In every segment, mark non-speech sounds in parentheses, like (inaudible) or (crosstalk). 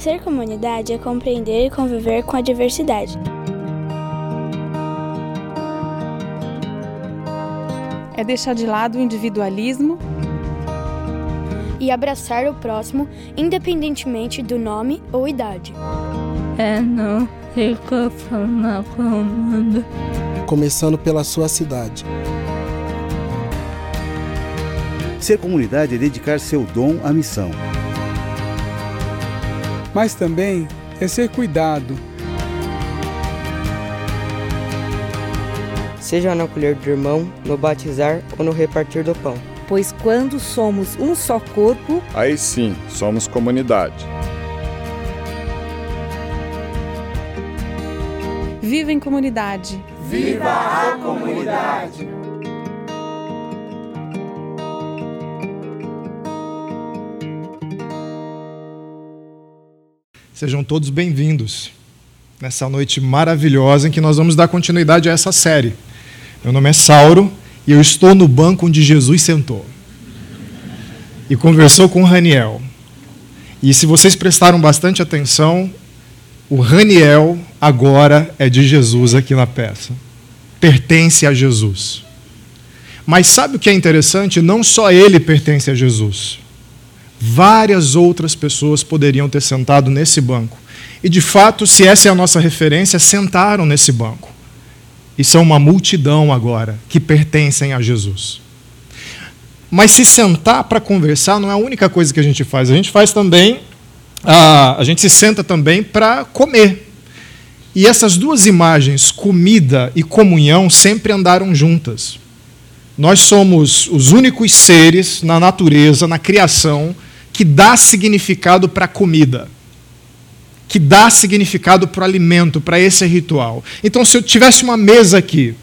Ser comunidade é compreender e conviver com a diversidade. É deixar de lado o individualismo e abraçar o próximo, independentemente do nome ou idade. É não se conformar com o mundo. Começando pela sua cidade. Ser comunidade é dedicar seu dom à missão. Mas também é ser cuidado. Seja no acolher do irmão, no batizar ou no repartir do pão. Pois quando somos um só corpo, aí sim somos comunidade. Viva em comunidade. Viva a comunidade! Sejam todos bem-vindos nessa noite maravilhosa em que nós vamos dar continuidade a essa série. Meu nome é Sauro e eu estou no banco onde Jesus sentou e conversou com Raniel. E se vocês prestaram bastante atenção, o Raniel agora é de Jesus aqui na peça. Pertence a Jesus. Mas sabe o que é interessante? Não só ele pertence a Jesus. Várias outras pessoas poderiam ter sentado nesse banco. E de fato, se essa é a nossa referência, sentaram nesse banco. E são uma multidão agora que pertencem a Jesus. Mas se sentar para conversar não é a única coisa que a gente faz. A gente faz também, a, gente se senta também para comer. E essas duas imagens, comida e comunhão, sempre andaram juntas. Nós somos os únicos seres na natureza, na criação, que dá significado para a comida, que dá significado para o alimento, para esse ritual. Então, se eu tivesse uma mesa aqui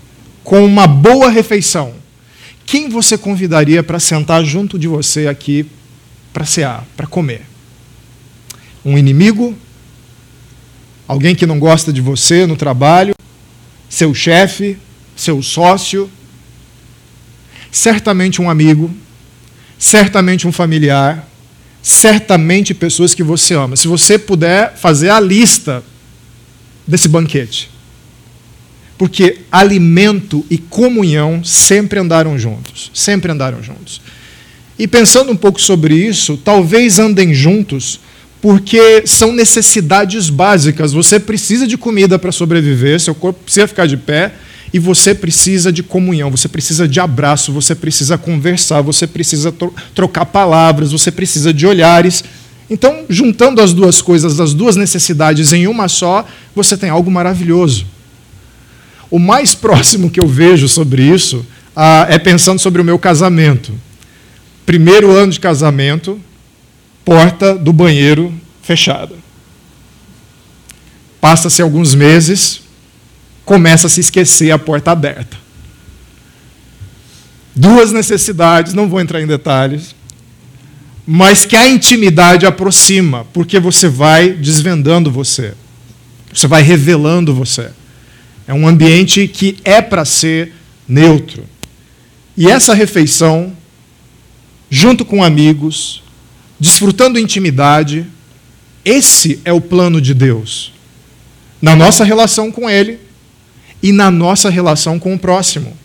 com uma boa refeição, quem você convidaria para sentar junto de você aqui para cear, para comer? Um inimigo? Alguém que não gosta de você no trabalho? Seu chefe? Seu sócio? Certamente um amigo? Certamente um familiar? Certamente pessoas que você ama. Se você puder fazer a lista desse banquete. Porque alimento e comunhão sempre andaram juntos, sempre andaram juntos. E pensando um pouco sobre isso, talvez andem juntos porque são necessidades básicas. Você precisa de comida para sobreviver, seu corpo precisa ficar de pé, e você precisa de comunhão, você precisa de abraço, você precisa conversar, você precisa tro trocar palavras, você precisa de olhares. Então, juntando as duas coisas, as duas necessidades em uma só, você tem algo maravilhoso. O mais (laughs) próximo que eu vejo sobre isso ah, é pensando sobre o meu casamento. Primeiro ano de casamento, porta do banheiro fechada. Passa-se alguns meses, começa a se esquecer a porta aberta. Duas necessidades, não vou entrar em detalhes, mas que a intimidade aproxima, porque você vai desvendando você, você vai revelando você. É um ambiente que é para ser neutro. E essa refeição, junto com amigos, desfrutando intimidade, esse é o plano de Deus. Na nossa relação com Ele, e na nossa relação com o próximo.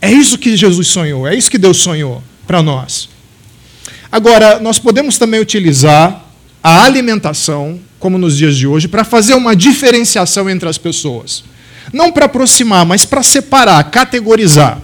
É isso que Jesus sonhou, é isso que Deus sonhou para nós. Agora, nós podemos também utilizar a alimentação, como nos dias de hoje, para fazer uma diferenciação entre as pessoas. Não para aproximar, mas para separar, categorizar.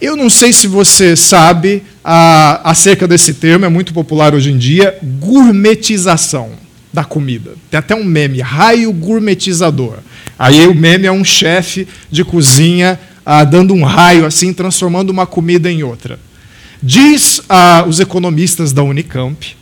Eu não sei se você sabe a, acerca desse termo, é muito popular hoje em dia, gourmetização da comida. Tem até um meme, raio gourmetizador. Aí o meme é um chefe de cozinha ah, dando um raio assim, transformando uma comida em outra. Diz ah, os economistas da Unicamp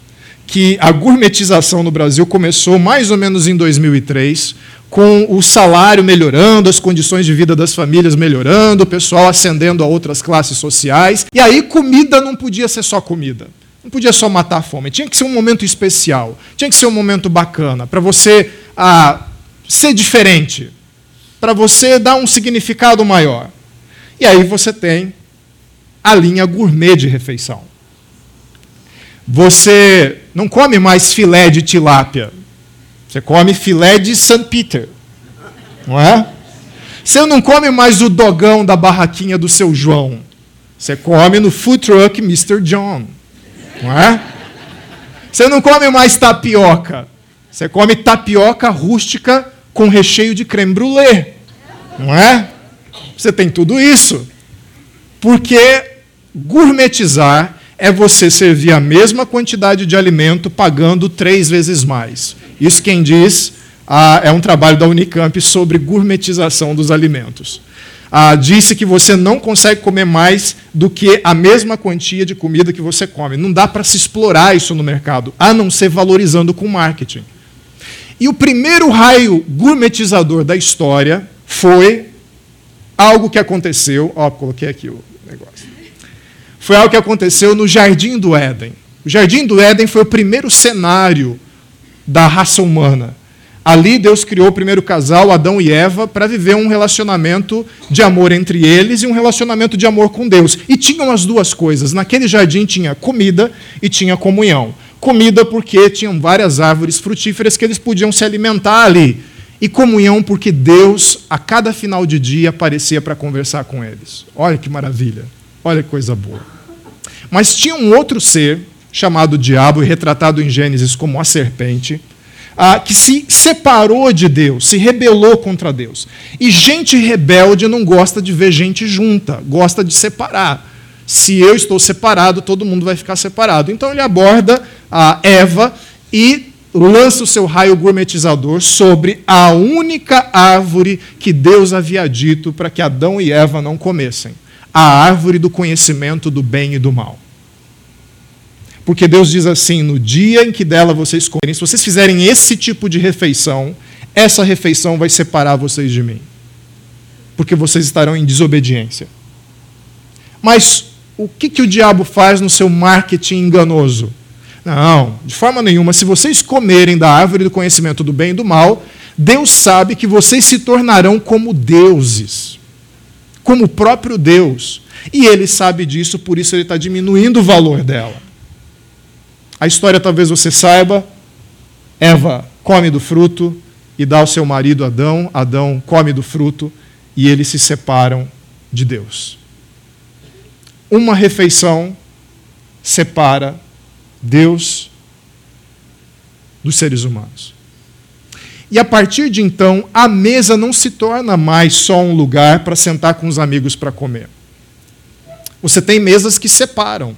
que a gourmetização no Brasil começou mais ou menos em 2003, com o salário melhorando, as condições de vida das famílias melhorando, o pessoal ascendendo a outras classes sociais. E aí comida não podia ser só comida. Não podia só matar a fome, tinha que ser um momento especial, tinha que ser um momento bacana, para você ah, ser diferente, para você dar um significado maior. E aí você tem a linha gourmet de refeição. Você não come mais filé de tilápia Você come filé de St. Peter, não é? Você não come mais o dogão da barraquinha do seu João. Você come no food truck Mr. John, não é? Você não come mais tapioca. Você come tapioca rústica com recheio de creme brulee, não é? Você tem tudo isso. Porque gourmetizar é você servir a mesma quantidade de alimento pagando três vezes mais. Isso quem diz ah, é um trabalho da Unicamp sobre gourmetização dos alimentos. Ah, disse que você não consegue comer mais do que a mesma quantia de comida que você come. Não dá para se explorar isso no mercado, a não ser valorizando com marketing. E o primeiro raio gourmetizador da história foi algo que aconteceu. Ó, coloquei aqui o negócio. Foi algo que aconteceu no Jardim do Éden. O Jardim do Éden foi o primeiro cenário da raça humana. Ali Deus criou o primeiro casal, Adão e Eva, para viver um relacionamento de amor entre eles e um relacionamento de amor com Deus. E tinham as duas coisas. Naquele jardim tinha comida e tinha comunhão. Comida porque tinham várias árvores frutíferas que eles podiam se alimentar ali e comunhão, porque Deus, a cada final de dia, aparecia para conversar com eles. Olha que maravilha, olha que coisa boa. Mas tinha um outro ser, chamado Diabo, e retratado em Gênesis como a serpente, ah, que se separou de Deus, se rebelou contra Deus. E gente rebelde não gosta de ver gente junta, gosta de separar. Se eu estou separado, todo mundo vai ficar separado. Então ele aborda a Eva e lança o seu raio gourmetizador sobre a única árvore que Deus havia dito para que Adão e Eva não comessem a árvore do conhecimento do bem e do mal. Porque Deus diz assim: no dia em que dela vocês comerem, se vocês fizerem esse tipo de refeição, essa refeição vai separar vocês de mim. Porque vocês estarão em desobediência. Mas o que, que o diabo faz no seu marketing enganoso? Não, de forma nenhuma. Se vocês comerem da árvore do conhecimento do bem e do mal, Deus sabe que vocês se tornarão como deuses, como o próprio Deus. E ele sabe disso, por isso ele está diminuindo o valor dela. A história talvez você saiba: Eva come do fruto e dá ao seu marido Adão, Adão come do fruto e eles se separam de Deus. Uma refeição separa Deus dos seres humanos. E a partir de então, a mesa não se torna mais só um lugar para sentar com os amigos para comer. Você tem mesas que separam.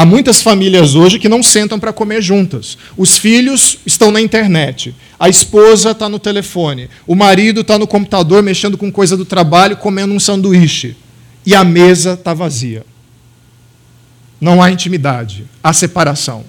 Há muitas famílias hoje que não sentam para comer juntas. Os filhos estão na internet, a esposa está no telefone, o marido está no computador mexendo com coisa do trabalho, comendo um sanduíche. E a mesa está vazia não há intimidade, há separação.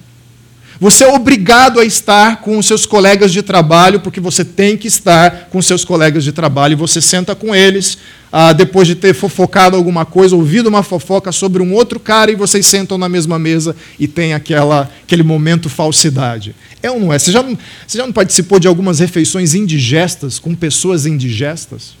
Você é obrigado a estar com os seus colegas de trabalho, porque você tem que estar com os seus colegas de trabalho, e você senta com eles, ah, depois de ter fofocado alguma coisa, ouvido uma fofoca sobre um outro cara, e vocês sentam na mesma mesa e tem aquela, aquele momento falsidade. É ou não é? Você já você já não participou de algumas refeições indigestas com pessoas indigestas?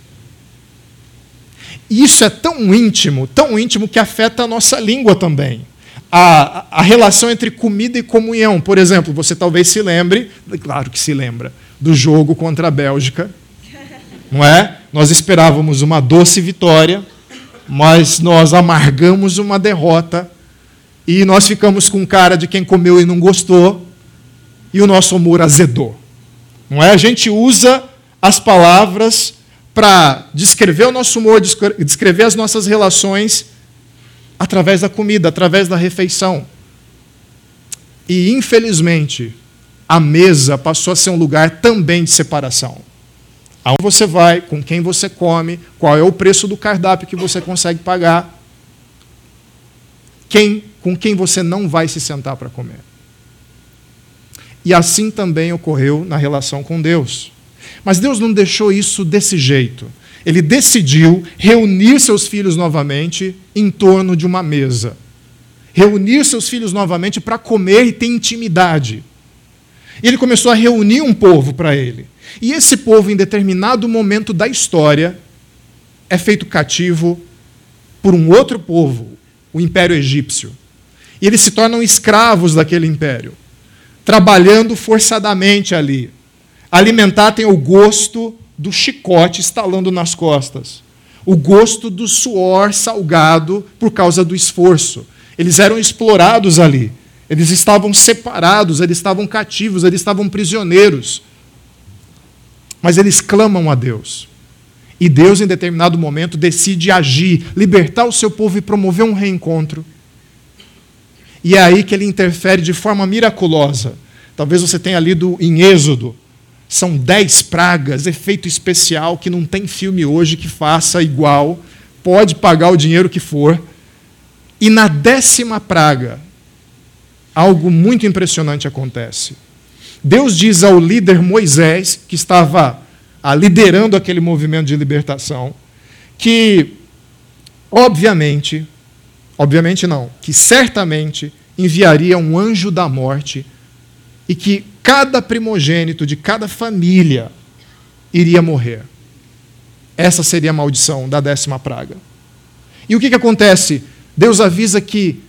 E isso é tão íntimo, tão íntimo que afeta a nossa língua também a, a relação entre comida e comunhão. Por exemplo, você talvez se lembre, claro que se lembra, do jogo contra a Bélgica. Não é? Nós esperávamos uma doce vitória, mas nós amargamos uma derrota e nós ficamos com cara de quem comeu e não gostou e o nosso humor azedou. Não é? A gente usa as palavras para descrever o nosso humor, descrever as nossas relações através da comida, através da refeição. E, infelizmente, a mesa passou a ser um lugar também de separação. Aonde você vai, com quem você come, qual é o preço do cardápio que você consegue pagar, quem, com quem você não vai se sentar para comer. E assim também ocorreu na relação com Deus. Mas Deus não deixou isso desse jeito ele decidiu reunir seus filhos novamente em torno de uma mesa. Reunir seus filhos novamente para comer e ter intimidade. E ele começou a reunir um povo para ele. E esse povo, em determinado momento da história, é feito cativo por um outro povo, o Império Egípcio. E eles se tornam escravos daquele império, trabalhando forçadamente ali, Alimentar tem o gosto do chicote estalando nas costas, o gosto do suor salgado por causa do esforço. Eles eram explorados ali, eles estavam separados, eles estavam cativos, eles estavam prisioneiros. Mas eles clamam a Deus. E Deus, em determinado momento, decide agir, libertar o seu povo e promover um reencontro. E é aí que ele interfere de forma miraculosa. Talvez você tenha lido em Êxodo. São dez pragas, efeito especial, que não tem filme hoje que faça igual. Pode pagar o dinheiro que for. E na décima praga, algo muito impressionante acontece. Deus diz ao líder Moisés, que estava liderando aquele movimento de libertação, que, obviamente, obviamente não, que certamente enviaria um anjo da morte e que cada primogênito de cada família iria morrer. Essa seria a maldição da décima praga. E o que, que acontece? Deus avisa que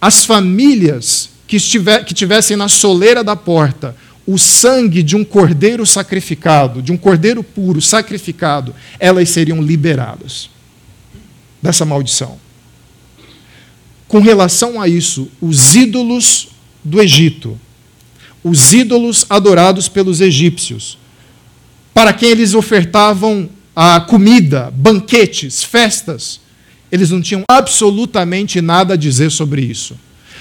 as famílias que, estiver, que tivessem na soleira da porta o sangue de um cordeiro sacrificado, de um cordeiro puro sacrificado, elas seriam liberadas dessa maldição. Com relação a isso, os ídolos do Egito, os ídolos adorados pelos egípcios, para quem eles ofertavam a comida, banquetes, festas, eles não tinham absolutamente nada a dizer sobre isso.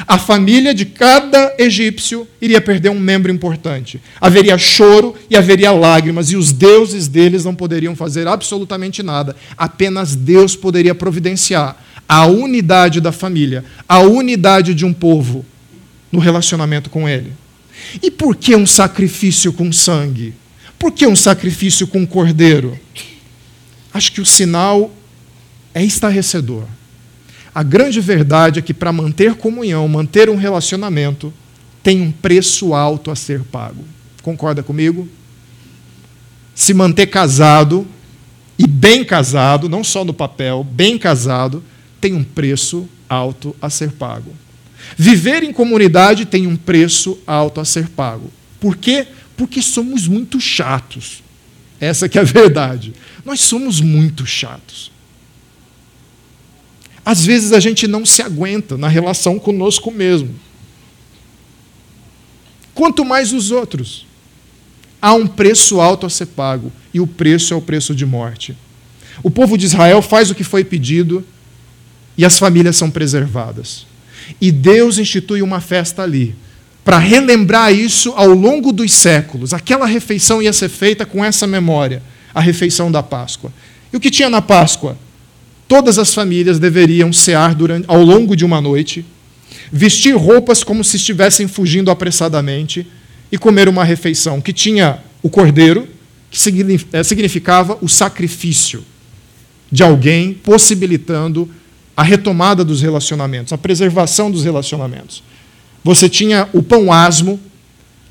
A família de cada egípcio iria perder um membro importante. Haveria choro e haveria lágrimas, e os deuses deles não poderiam fazer absolutamente nada. Apenas Deus poderia providenciar a unidade da família, a unidade de um povo no relacionamento com Ele. E por que um sacrifício com sangue? Por que um sacrifício com cordeiro? Acho que o sinal é estarrecedor. A grande verdade é que para manter comunhão, manter um relacionamento, tem um preço alto a ser pago. Concorda comigo? Se manter casado, e bem casado, não só no papel, bem casado, tem um preço alto a ser pago. Viver em comunidade tem um preço alto a ser pago. Por quê? Porque somos muito chatos. Essa que é a verdade. Nós somos muito chatos. Às vezes a gente não se aguenta na relação conosco mesmo. Quanto mais os outros. Há um preço alto a ser pago, e o preço é o preço de morte. O povo de Israel faz o que foi pedido e as famílias são preservadas. E Deus institui uma festa ali, para relembrar isso ao longo dos séculos. Aquela refeição ia ser feita com essa memória, a refeição da Páscoa. E o que tinha na Páscoa? Todas as famílias deveriam cear durante, ao longo de uma noite, vestir roupas como se estivessem fugindo apressadamente e comer uma refeição que tinha o cordeiro, que eh, significava o sacrifício de alguém, possibilitando a retomada dos relacionamentos, a preservação dos relacionamentos. Você tinha o pão asmo,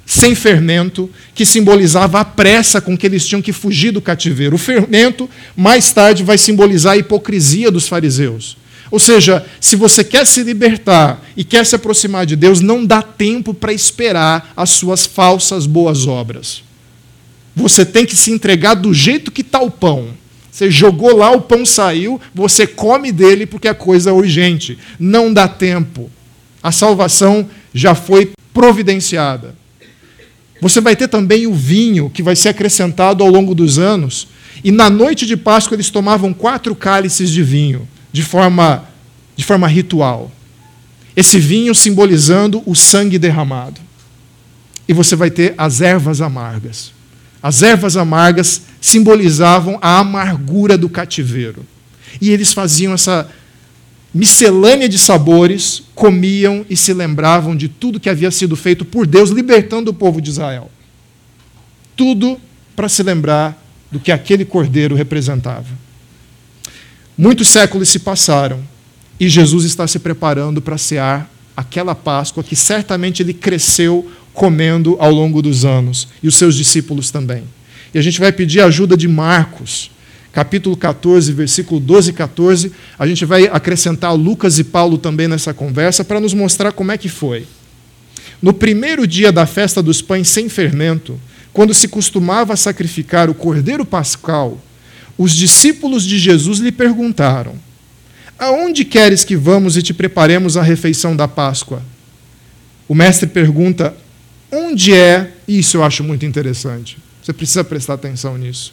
sem fermento, que simbolizava a pressa com que eles tinham que fugir do cativeiro. O fermento, mais tarde, vai simbolizar a hipocrisia dos fariseus. Ou seja, se você quer se libertar e quer se aproximar de Deus, não dá tempo para esperar as suas falsas boas obras. Você tem que se entregar do jeito que está o pão. Você jogou lá, o pão saiu, você come dele porque a coisa é urgente. Não dá tempo. A salvação já foi providenciada. Você vai ter também o vinho que vai ser acrescentado ao longo dos anos. E na noite de Páscoa eles tomavam quatro cálices de vinho, de forma, de forma ritual. Esse vinho simbolizando o sangue derramado. E você vai ter as ervas amargas. As ervas amargas simbolizavam a amargura do cativeiro. E eles faziam essa miscelânea de sabores, comiam e se lembravam de tudo que havia sido feito por Deus, libertando o povo de Israel. Tudo para se lembrar do que aquele cordeiro representava. Muitos séculos se passaram e Jesus está se preparando para cear aquela Páscoa que certamente ele cresceu comendo ao longo dos anos, e os seus discípulos também. E a gente vai pedir a ajuda de Marcos capítulo 14, versículo 12 e 14, a gente vai acrescentar Lucas e Paulo também nessa conversa para nos mostrar como é que foi. No primeiro dia da festa dos pães sem fermento, quando se costumava sacrificar o cordeiro pascal, os discípulos de Jesus lhe perguntaram: Aonde queres que vamos e te preparemos a refeição da Páscoa? O mestre pergunta: Onde é? Isso eu acho muito interessante. Você precisa prestar atenção nisso.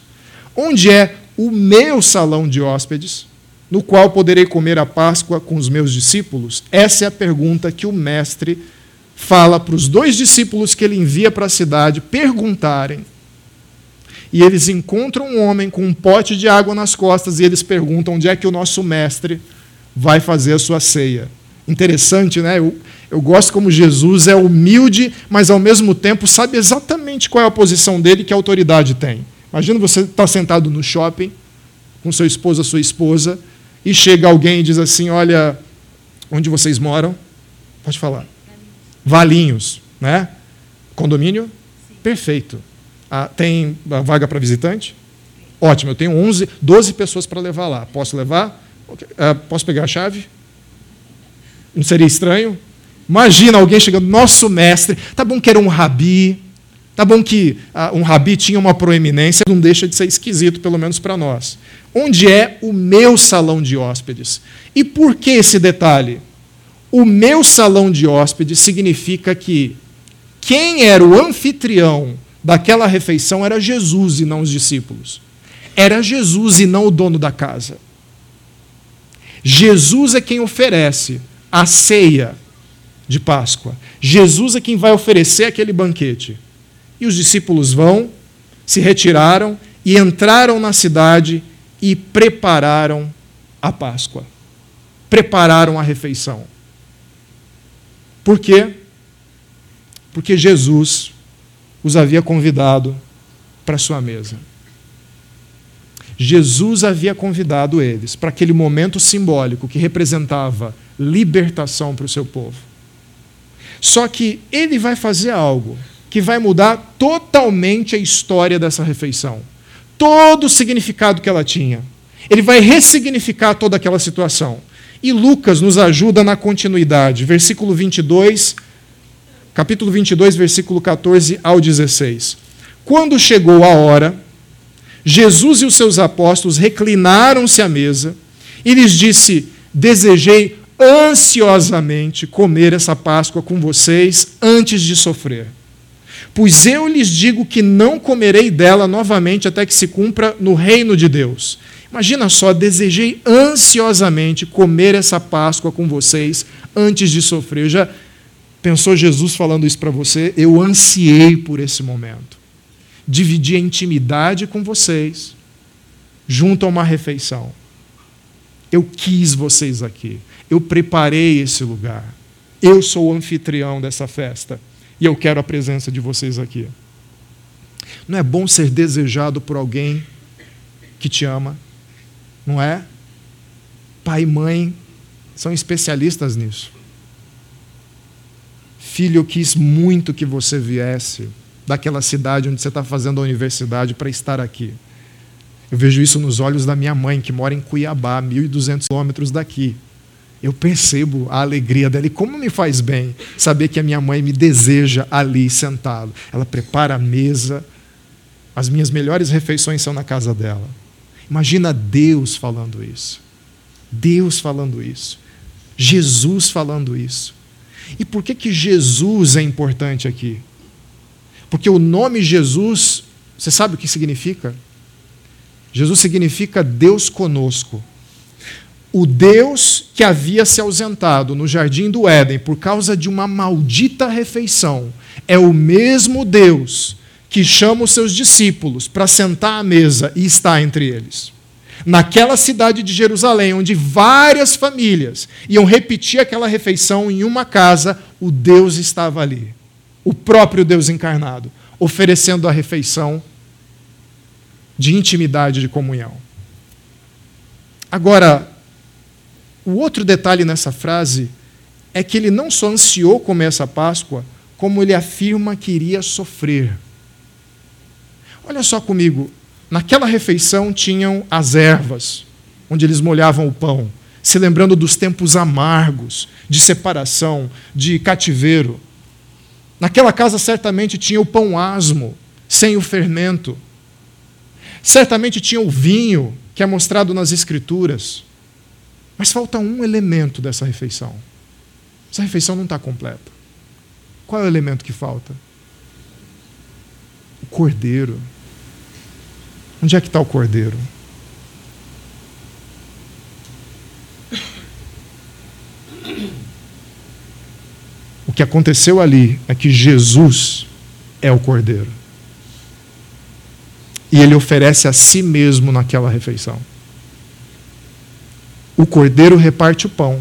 Onde é o meu salão de hóspedes, no qual poderei comer a Páscoa com os meus discípulos? Essa é a pergunta que o mestre fala para os dois discípulos que ele envia para a cidade perguntarem. E eles encontram um homem com um pote de água nas costas e eles perguntam onde é que o nosso mestre vai fazer a sua ceia. Interessante, né? Eu, eu gosto como Jesus é humilde, mas ao mesmo tempo sabe exatamente qual é a posição dele que autoridade tem. Imagina você estar tá sentado no shopping com seu esposo, sua esposa, e chega alguém e diz assim: Olha, onde vocês moram? Pode falar. Valinhos, né? Condomínio? Sim. Perfeito. Ah, tem vaga para visitante? Ótimo, eu tenho 11, 12 pessoas para levar lá. Posso levar? Ah, posso pegar a chave? Não seria estranho? Imagina alguém chegando, nosso mestre, tá bom que era um rabi, tá bom que ah, um rabi tinha uma proeminência, não deixa de ser esquisito, pelo menos para nós. Onde é o meu salão de hóspedes? E por que esse detalhe? O meu salão de hóspedes significa que quem era o anfitrião daquela refeição era Jesus e não os discípulos. Era Jesus e não o dono da casa. Jesus é quem oferece a ceia de Páscoa. Jesus é quem vai oferecer aquele banquete. E os discípulos vão, se retiraram e entraram na cidade e prepararam a Páscoa. Prepararam a refeição. Por quê? Porque Jesus os havia convidado para sua mesa. Jesus havia convidado eles para aquele momento simbólico que representava libertação para o seu povo. Só que ele vai fazer algo que vai mudar totalmente a história dessa refeição. Todo o significado que ela tinha. Ele vai ressignificar toda aquela situação. E Lucas nos ajuda na continuidade. Versículo 22, capítulo 22, versículo 14 ao 16. Quando chegou a hora, Jesus e os seus apóstolos reclinaram-se à mesa e lhes disse: Desejei ansiosamente comer essa Páscoa com vocês antes de sofrer. Pois eu lhes digo que não comerei dela novamente até que se cumpra no reino de Deus. Imagina só, desejei ansiosamente comer essa Páscoa com vocês antes de sofrer. Já pensou Jesus falando isso para você? Eu ansiei por esse momento. Dividi a intimidade com vocês, junto a uma refeição. Eu quis vocês aqui. Eu preparei esse lugar. Eu sou o anfitrião dessa festa. E eu quero a presença de vocês aqui. Não é bom ser desejado por alguém que te ama? Não é? Pai e mãe são especialistas nisso. Filho, eu quis muito que você viesse daquela cidade onde você está fazendo a universidade para estar aqui. Eu vejo isso nos olhos da minha mãe, que mora em Cuiabá, 1.200 quilômetros daqui eu percebo a alegria dela. E como me faz bem saber que a minha mãe me deseja ali sentado. Ela prepara a mesa, as minhas melhores refeições são na casa dela. Imagina Deus falando isso. Deus falando isso. Jesus falando isso. E por que, que Jesus é importante aqui? Porque o nome Jesus, você sabe o que significa? Jesus significa Deus conosco o Deus que havia se ausentado no jardim do Éden por causa de uma maldita refeição é o mesmo Deus que chama os seus discípulos para sentar à mesa e está entre eles. Naquela cidade de Jerusalém, onde várias famílias iam repetir aquela refeição em uma casa, o Deus estava ali. O próprio Deus encarnado, oferecendo a refeição de intimidade, de comunhão. Agora, o outro detalhe nessa frase é que ele não só ansiou comer essa Páscoa, como ele afirma que iria sofrer. Olha só comigo, naquela refeição tinham as ervas, onde eles molhavam o pão, se lembrando dos tempos amargos de separação, de cativeiro. Naquela casa certamente tinha o pão asmo, sem o fermento. Certamente tinha o vinho, que é mostrado nas Escrituras. Mas falta um elemento dessa refeição. Essa refeição não está completa. Qual é o elemento que falta? O cordeiro. Onde é que está o cordeiro? O que aconteceu ali é que Jesus é o cordeiro. E ele oferece a si mesmo naquela refeição. O cordeiro reparte o pão.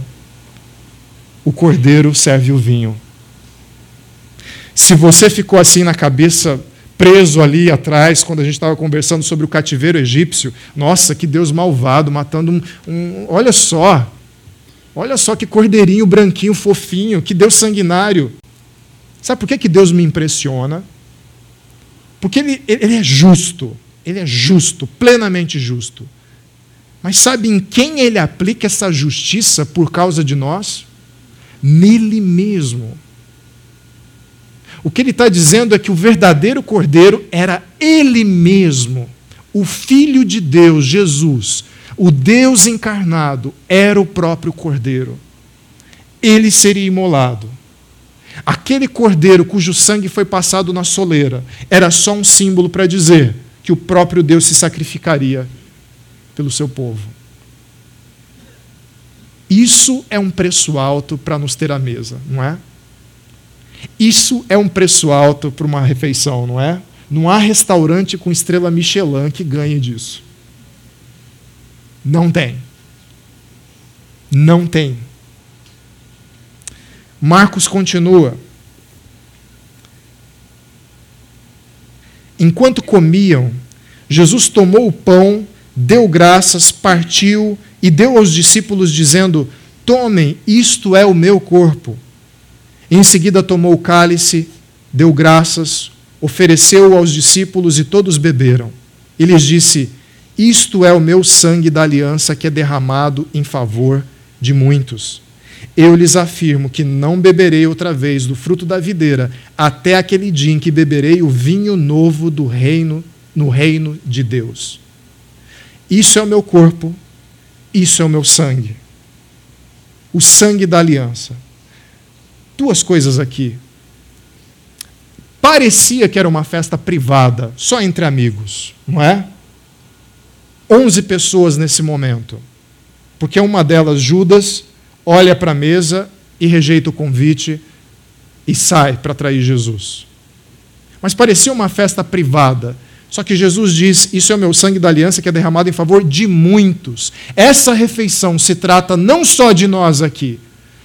O cordeiro serve o vinho. Se você ficou assim na cabeça, preso ali atrás, quando a gente estava conversando sobre o cativeiro egípcio, nossa, que Deus malvado, matando um. um olha só, olha só que cordeirinho branquinho, fofinho, que Deus sanguinário. Sabe por que, que Deus me impressiona? Porque ele, ele é justo, ele é justo, plenamente justo. Mas sabe em quem ele aplica essa justiça por causa de nós? Nele mesmo. O que ele está dizendo é que o verdadeiro cordeiro era ele mesmo, o Filho de Deus, Jesus, o Deus encarnado, era o próprio cordeiro. Ele seria imolado. Aquele cordeiro cujo sangue foi passado na soleira era só um símbolo para dizer que o próprio Deus se sacrificaria pelo seu povo. Isso é um preço alto para nos ter à mesa, não é? Isso é um preço alto para uma refeição, não é? Não há restaurante com estrela Michelin que ganhe disso. Não tem. Não tem. Marcos continua. Enquanto comiam, Jesus tomou o pão deu graças, partiu e deu aos discípulos, dizendo: Tomem, isto é o meu corpo. Em seguida tomou o cálice, deu graças, ofereceu aos discípulos e todos beberam. E lhes disse: Isto é o meu sangue da aliança que é derramado em favor de muitos. Eu lhes afirmo que não beberei outra vez do fruto da videira, até aquele dia em que beberei o vinho novo do reino, no reino de Deus. Isso é o meu corpo, isso é o meu sangue. O sangue da aliança. Duas coisas aqui. Parecia que era uma festa privada, só entre amigos, não é? Onze pessoas nesse momento. Porque uma delas, Judas, olha para a mesa e rejeita o convite e sai para trair Jesus. Mas parecia uma festa privada. Só que Jesus diz: Isso é o meu sangue da aliança que é derramado em favor de muitos. Essa refeição se trata não só de nós aqui,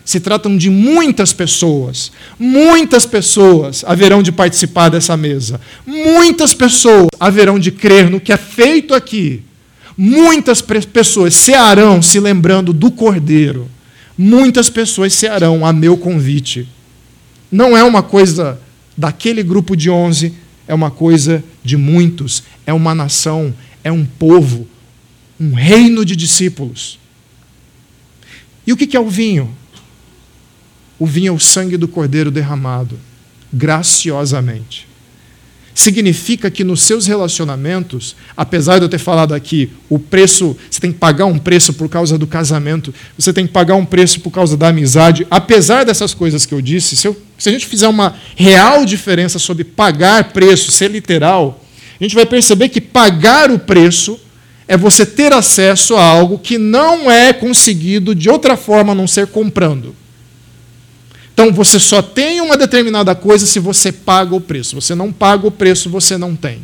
se tratam de muitas pessoas. Muitas pessoas haverão de participar dessa mesa. Muitas pessoas haverão de crer no que é feito aqui. Muitas pessoas cearão se lembrando do Cordeiro. Muitas pessoas cearão a meu convite. Não é uma coisa daquele grupo de onze é uma coisa de muitos, é uma nação, é um povo, um reino de discípulos. E o que é o vinho? O vinho é o sangue do cordeiro derramado, graciosamente. Significa que nos seus relacionamentos, apesar de eu ter falado aqui, o preço, você tem que pagar um preço por causa do casamento, você tem que pagar um preço por causa da amizade, apesar dessas coisas que eu disse, se eu se a gente fizer uma real diferença sobre pagar preço, ser literal, a gente vai perceber que pagar o preço é você ter acesso a algo que não é conseguido de outra forma a não ser comprando. Então você só tem uma determinada coisa se você paga o preço. Você não paga o preço, você não tem.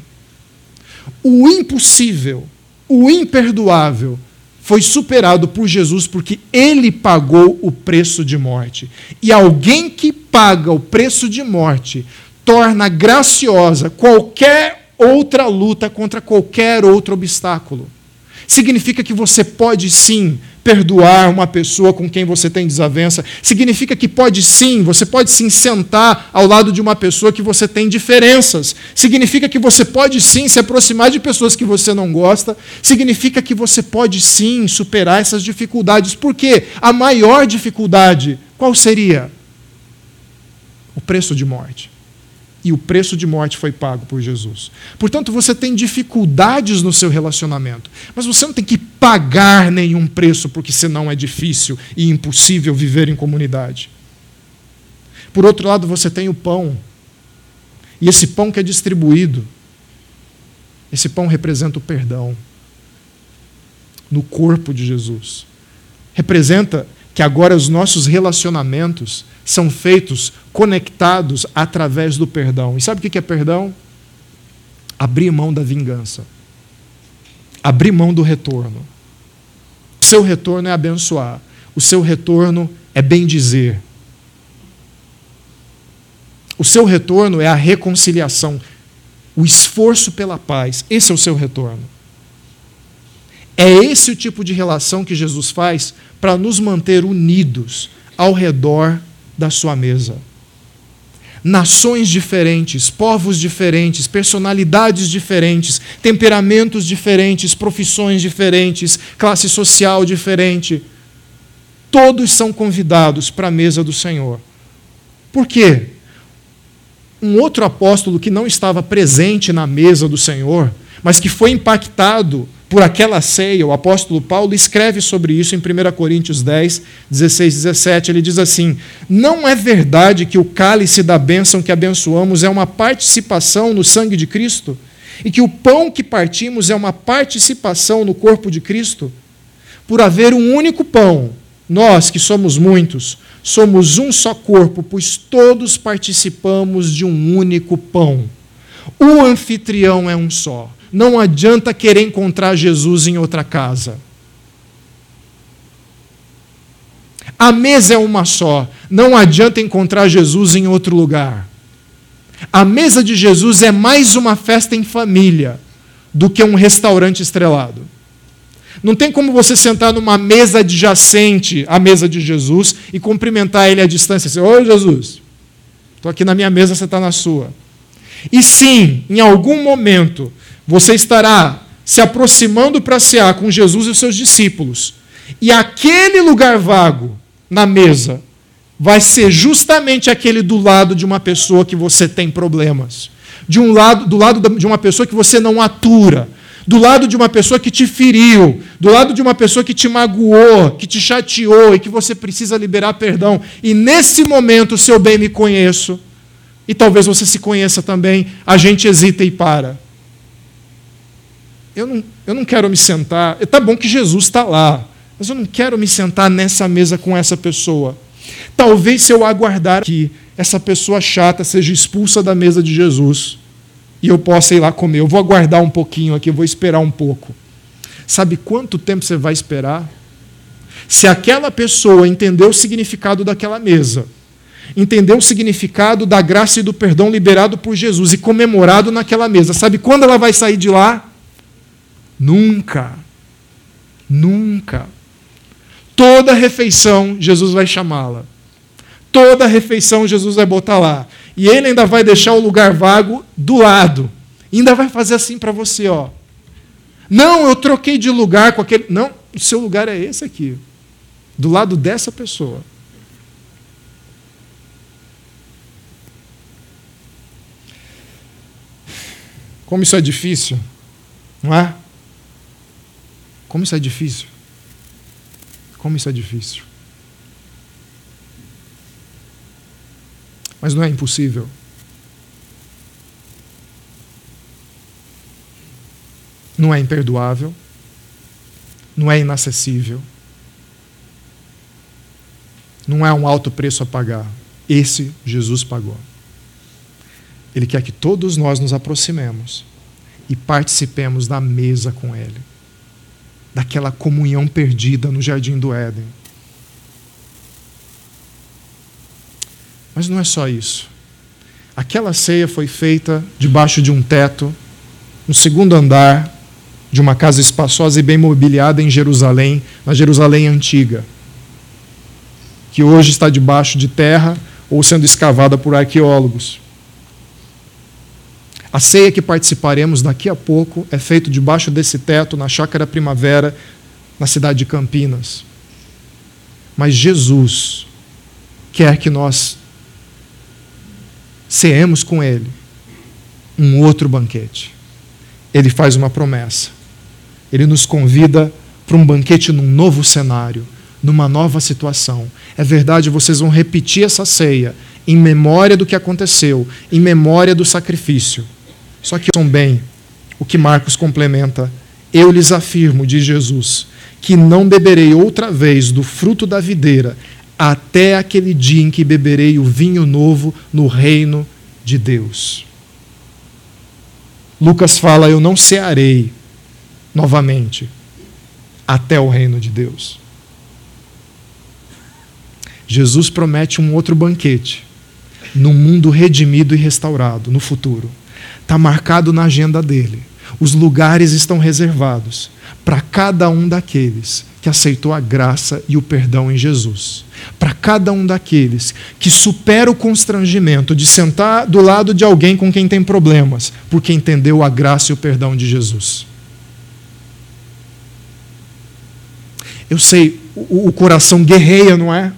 O impossível, o imperdoável, foi superado por Jesus porque ele pagou o preço de morte. E alguém que paga o preço de morte torna graciosa qualquer outra luta contra qualquer outro obstáculo. Significa que você pode sim perdoar uma pessoa com quem você tem desavença. Significa que pode sim, você pode sim sentar ao lado de uma pessoa que você tem diferenças. Significa que você pode sim se aproximar de pessoas que você não gosta. Significa que você pode sim superar essas dificuldades. Por quê? A maior dificuldade, qual seria? O preço de morte. E o preço de morte foi pago por Jesus. Portanto, você tem dificuldades no seu relacionamento, mas você não tem que pagar nenhum preço, porque senão é difícil e impossível viver em comunidade. Por outro lado, você tem o pão, e esse pão que é distribuído, esse pão representa o perdão no corpo de Jesus. Representa que agora os nossos relacionamentos são feitos conectados através do perdão. E sabe o que é perdão? Abrir mão da vingança. Abrir mão do retorno. O seu retorno é abençoar. O seu retorno é bem dizer. O seu retorno é a reconciliação, o esforço pela paz. Esse é o seu retorno. É esse o tipo de relação que Jesus faz para nos manter unidos ao redor da sua mesa. Nações diferentes, povos diferentes, personalidades diferentes, temperamentos diferentes, profissões diferentes, classe social diferente. Todos são convidados para a mesa do Senhor. Por quê? Um outro apóstolo que não estava presente na mesa do Senhor, mas que foi impactado por aquela ceia, o apóstolo Paulo escreve sobre isso em 1 Coríntios 10, 16, 17. Ele diz assim: Não é verdade que o cálice da bênção que abençoamos é uma participação no sangue de Cristo? E que o pão que partimos é uma participação no corpo de Cristo? Por haver um único pão, nós que somos muitos, somos um só corpo, pois todos participamos de um único pão. O anfitrião é um só não adianta querer encontrar Jesus em outra casa. A mesa é uma só, não adianta encontrar Jesus em outro lugar. A mesa de Jesus é mais uma festa em família do que um restaurante estrelado. Não tem como você sentar numa mesa adjacente à mesa de Jesus e cumprimentar ele à distância. Assim, Oi, Jesus, estou aqui na minha mesa, você está na sua. E sim, em algum momento, você estará se aproximando para cear com Jesus e os seus discípulos. E aquele lugar vago na mesa vai ser justamente aquele do lado de uma pessoa que você tem problemas. De um lado, do lado de uma pessoa que você não atura, do lado de uma pessoa que te feriu, do lado de uma pessoa que te magoou, que te chateou e que você precisa liberar perdão. E nesse momento, seu bem me conheço, e talvez você se conheça também, a gente hesita e para eu não, eu não quero me sentar. Está bom que Jesus está lá, mas eu não quero me sentar nessa mesa com essa pessoa. Talvez se eu aguardar que essa pessoa chata seja expulsa da mesa de Jesus e eu possa ir lá comer. Eu vou aguardar um pouquinho aqui, eu vou esperar um pouco. Sabe quanto tempo você vai esperar? Se aquela pessoa entendeu o significado daquela mesa, entendeu o significado da graça e do perdão liberado por Jesus e comemorado naquela mesa, sabe quando ela vai sair de lá? Nunca. Nunca. Toda refeição, Jesus vai chamá-la. Toda refeição, Jesus vai botar lá. E ele ainda vai deixar o lugar vago do lado. E ainda vai fazer assim para você, ó. Não, eu troquei de lugar com aquele. Não, o seu lugar é esse aqui. Do lado dessa pessoa. Como isso é difícil, não é? Como isso é difícil? Como isso é difícil? Mas não é impossível. Não é imperdoável. Não é inacessível. Não é um alto preço a pagar. Esse Jesus pagou. Ele quer que todos nós nos aproximemos e participemos da mesa com Ele daquela comunhão perdida no jardim do Éden. Mas não é só isso. Aquela ceia foi feita debaixo de um teto, no segundo andar de uma casa espaçosa e bem mobiliada em Jerusalém, na Jerusalém antiga, que hoje está debaixo de terra ou sendo escavada por arqueólogos. A ceia que participaremos daqui a pouco é feita debaixo desse teto, na Chácara Primavera, na cidade de Campinas. Mas Jesus quer que nós ceemos com Ele um outro banquete. Ele faz uma promessa. Ele nos convida para um banquete num novo cenário, numa nova situação. É verdade, vocês vão repetir essa ceia em memória do que aconteceu, em memória do sacrifício. Só que são bem o que Marcos complementa. Eu lhes afirmo, diz Jesus, que não beberei outra vez do fruto da videira até aquele dia em que beberei o vinho novo no reino de Deus. Lucas fala: Eu não cearei novamente até o reino de Deus. Jesus promete um outro banquete no mundo redimido e restaurado no futuro. Está marcado na agenda dele. Os lugares estão reservados para cada um daqueles que aceitou a graça e o perdão em Jesus. Para cada um daqueles que supera o constrangimento de sentar do lado de alguém com quem tem problemas, porque entendeu a graça e o perdão de Jesus. Eu sei, o, o coração guerreia, não é?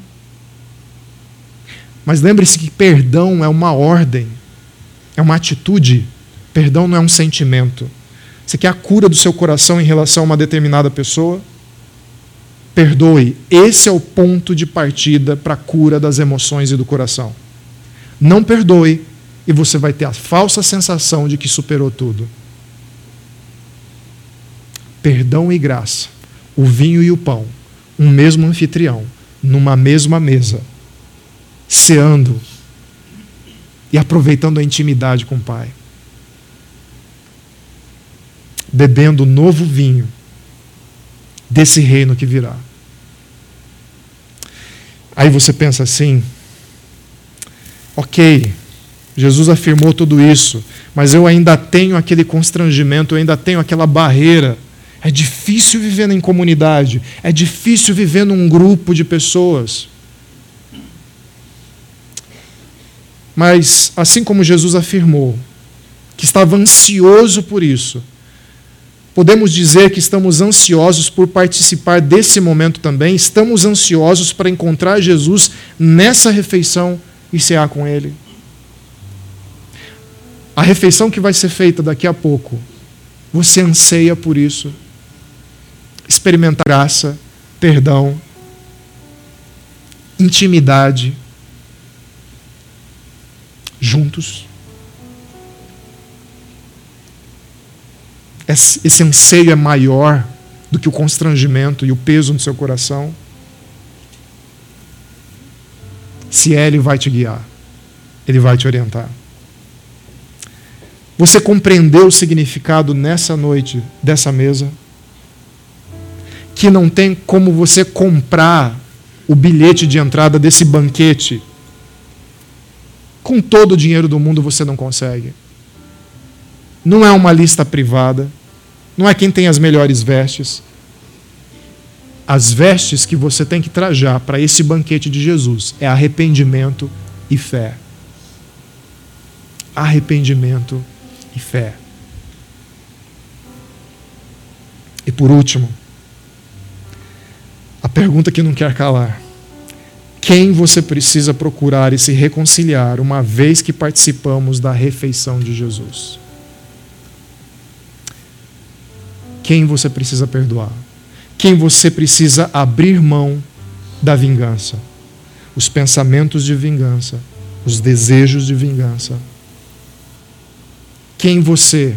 Mas lembre-se que perdão é uma ordem, é uma atitude. Perdão não é um sentimento. Você quer a cura do seu coração em relação a uma determinada pessoa? Perdoe. Esse é o ponto de partida para a cura das emoções e do coração. Não perdoe e você vai ter a falsa sensação de que superou tudo. Perdão e graça, o vinho e o pão, um mesmo anfitrião, numa mesma mesa, ceando e aproveitando a intimidade com o Pai bebendo novo vinho desse reino que virá. Aí você pensa assim: ok, Jesus afirmou tudo isso, mas eu ainda tenho aquele constrangimento, eu ainda tenho aquela barreira. É difícil viver em comunidade, é difícil viver num grupo de pessoas. Mas, assim como Jesus afirmou, que estava ansioso por isso, Podemos dizer que estamos ansiosos por participar desse momento também, estamos ansiosos para encontrar Jesus nessa refeição e cear com Ele. A refeição que vai ser feita daqui a pouco, você anseia por isso. Experimentar graça, perdão, intimidade, juntos. Esse anseio é maior do que o constrangimento e o peso no seu coração, se é, Ele vai te guiar, Ele vai te orientar. Você compreendeu o significado nessa noite dessa mesa? Que não tem como você comprar o bilhete de entrada desse banquete. Com todo o dinheiro do mundo você não consegue. Não é uma lista privada. Não é quem tem as melhores vestes. As vestes que você tem que trajar para esse banquete de Jesus é arrependimento e fé. Arrependimento e fé. E por último, a pergunta que não quer calar: quem você precisa procurar e se reconciliar uma vez que participamos da refeição de Jesus? Quem você precisa perdoar, quem você precisa abrir mão da vingança, os pensamentos de vingança, os desejos de vingança. Quem você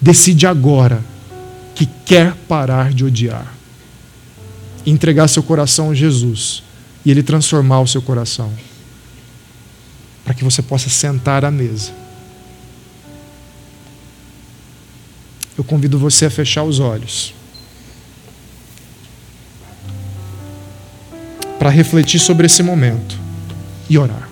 decide agora que quer parar de odiar, entregar seu coração a Jesus e ele transformar o seu coração, para que você possa sentar à mesa eu convido você a fechar os olhos. Para refletir sobre esse momento e orar.